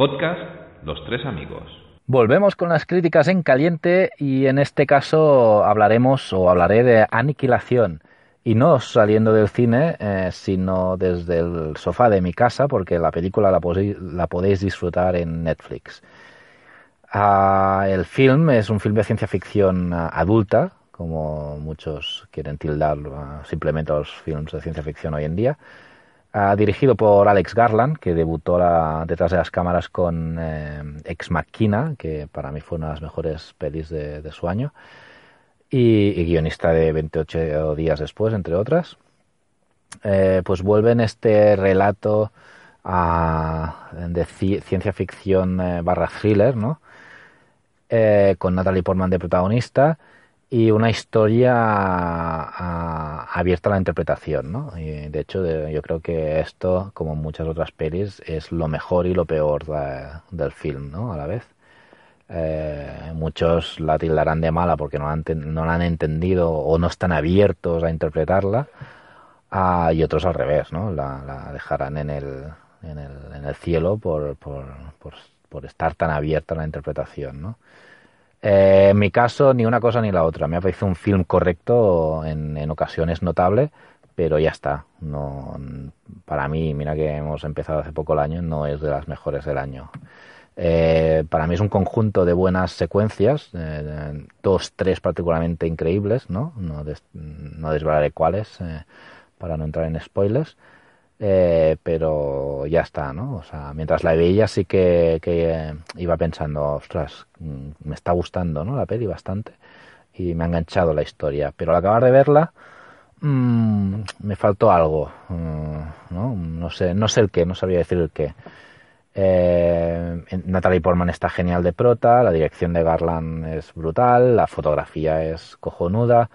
Podcast Los Tres Amigos. Volvemos con las críticas en caliente y en este caso hablaremos o hablaré de aniquilación. Y no saliendo del cine, eh, sino desde el sofá de mi casa, porque la película la, la podéis disfrutar en Netflix. Ah, el film es un film de ciencia ficción ah, adulta, como muchos quieren tildar ah, simplemente los films de ciencia ficción hoy en día. Dirigido por Alex Garland, que debutó detrás de las cámaras con eh, Ex Machina, que para mí fue una de las mejores pelis de, su año, y, guionista de 28 días después, entre otras. Eh, pues vuelve en este relato de ciencia ficción eh, thriller, ¿no? con Natalie Portman de protagonista y una historia abierta a la interpretación, ¿no? Y de hecho, yo creo que esto, como muchas otras pelis, es lo mejor y lo peor del film, ¿no? A la vez. Eh, muchos la tildarán de mala porque no la han, no la han entendido o no están abiertos a interpretarla, ah, y otros al revés, ¿no? La, dejarán en el, en el, en el cielo por, por, por, por estar tan abierta a la interpretación, ¿no? Eh, en mi caso, ni una cosa ni la otra. Me ha parecido un film correcto, en, ocasiones notable, pero ya está. No, para mí, mira que hemos empezado hace poco el año, no es de las mejores del año. Eh, para mí es un conjunto de buenas secuencias, eh, dos, tres particularmente increíbles, ¿no? No, no desvelaré cuáles para no entrar en spoilers. Eh, pero ya está, ¿no? O sea, mientras la veía sí que, que iba pensando, ostras, mm, me está gustando, ¿no? La peli bastante y me ha enganchado la historia, pero al acabar de verla mmm, me faltó algo, mm, ¿no? No sé, no sé el qué, no sabía decir el qué. Eh, Natalie Portman está genial de prota, la dirección de Garland es brutal, la fotografía es cojonuda,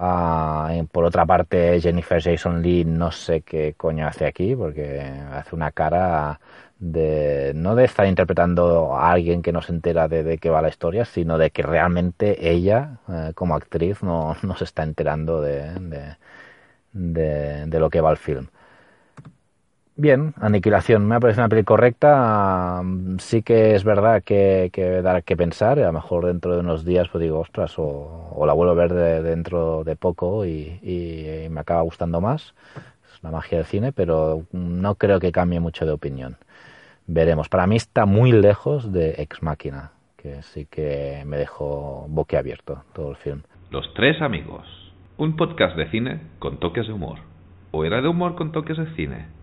Ah, por otra parte, Jennifer Jason Lee no sé qué coño hace aquí, porque hace una cara de no de estar interpretando a alguien que no se entera de, qué va la historia, sino de que realmente ella, eh, como actriz, no, no, se está enterando de, de, de lo que va el film. Bien, Aniquilación me ha parecido una peli correcta. Sí que es verdad que, que dar que pensar. A lo mejor dentro de unos días pues digo, ostras, o, la vuelvo a ver dentro de poco y, me acaba gustando más. Es la magia del cine, pero no creo que cambie mucho de opinión. Veremos. Para mí está muy lejos de Ex Máquina, que sí que me dejó boquiabierto todo el film. Los tres amigos. Un podcast de cine con toques de humor. ¿O era de humor con toques de cine?